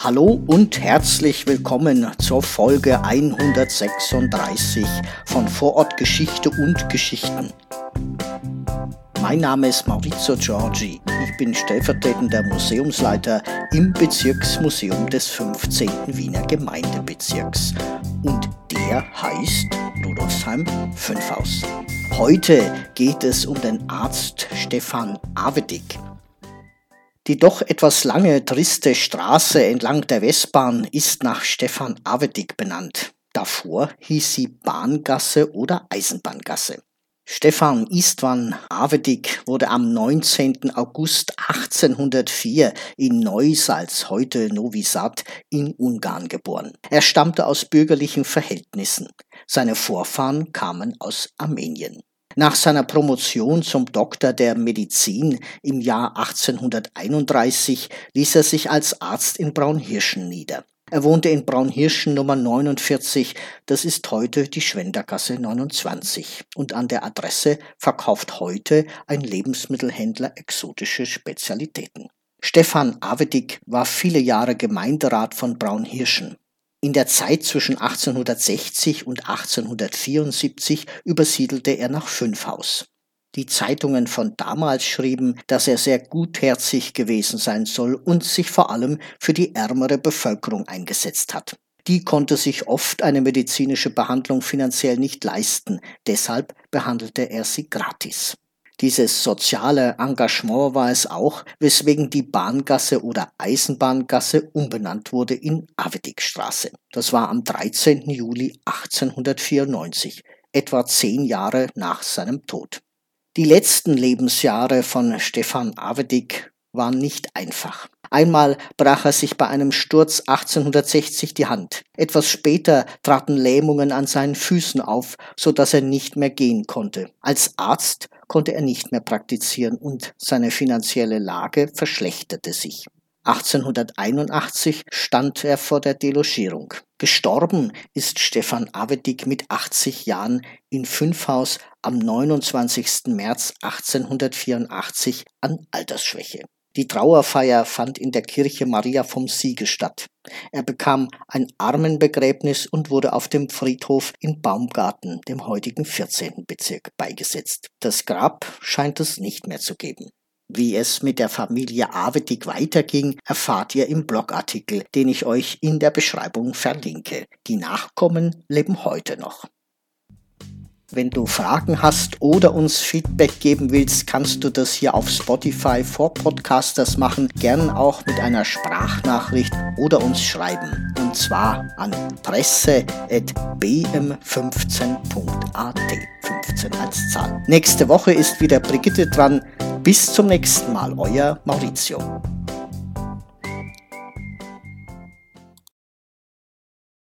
Hallo und herzlich willkommen zur Folge 136 von Vorortgeschichte und Geschichten. Mein Name ist Maurizio Giorgi. Ich bin stellvertretender Museumsleiter im Bezirksmuseum des 15. Wiener Gemeindebezirks. Und der heißt Rudolfsheim 5 Haus. Heute geht es um den Arzt Stefan Avedig. Die doch etwas lange, triste Straße entlang der Westbahn ist nach Stefan Avedig benannt. Davor hieß sie Bahngasse oder Eisenbahngasse. Stefan Istvan Avedig wurde am 19. August 1804 in Neusalz, heute Novi Sad, in Ungarn geboren. Er stammte aus bürgerlichen Verhältnissen. Seine Vorfahren kamen aus Armenien. Nach seiner Promotion zum Doktor der Medizin im Jahr 1831 ließ er sich als Arzt in Braunhirschen nieder. Er wohnte in Braunhirschen Nummer 49, das ist heute die Schwendergasse 29. Und an der Adresse verkauft heute ein Lebensmittelhändler exotische Spezialitäten. Stefan Avedig war viele Jahre Gemeinderat von Braunhirschen. In der Zeit zwischen 1860 und 1874 übersiedelte er nach Fünfhaus. Die Zeitungen von damals schrieben, dass er sehr gutherzig gewesen sein soll und sich vor allem für die ärmere Bevölkerung eingesetzt hat. Die konnte sich oft eine medizinische Behandlung finanziell nicht leisten, deshalb behandelte er sie gratis. Dieses soziale Engagement war es auch, weswegen die Bahngasse oder Eisenbahngasse umbenannt wurde in Avedigstraße. Das war am 13. Juli 1894, etwa zehn Jahre nach seinem Tod. Die letzten Lebensjahre von Stefan Avedig waren nicht einfach. Einmal brach er sich bei einem Sturz 1860 die Hand. Etwas später traten Lähmungen an seinen Füßen auf, so dass er nicht mehr gehen konnte. Als Arzt konnte er nicht mehr praktizieren und seine finanzielle Lage verschlechterte sich. 1881 stand er vor der Delogierung. Gestorben ist Stefan Avedig mit 80 Jahren in Fünfhaus am 29. März 1884 an Altersschwäche. Die Trauerfeier fand in der Kirche Maria vom Siege statt. Er bekam ein Armenbegräbnis und wurde auf dem Friedhof in Baumgarten, dem heutigen 14. Bezirk, beigesetzt. Das Grab scheint es nicht mehr zu geben. Wie es mit der Familie Avedig weiterging, erfahrt ihr im Blogartikel, den ich euch in der Beschreibung verlinke. Die Nachkommen leben heute noch. Wenn du Fragen hast oder uns Feedback geben willst, kannst du das hier auf Spotify vor Podcasters machen, gern auch mit einer Sprachnachricht oder uns schreiben. Und zwar an presse.bm15.at. 15 als Zahl. Nächste Woche ist wieder Brigitte dran. Bis zum nächsten Mal, euer Maurizio.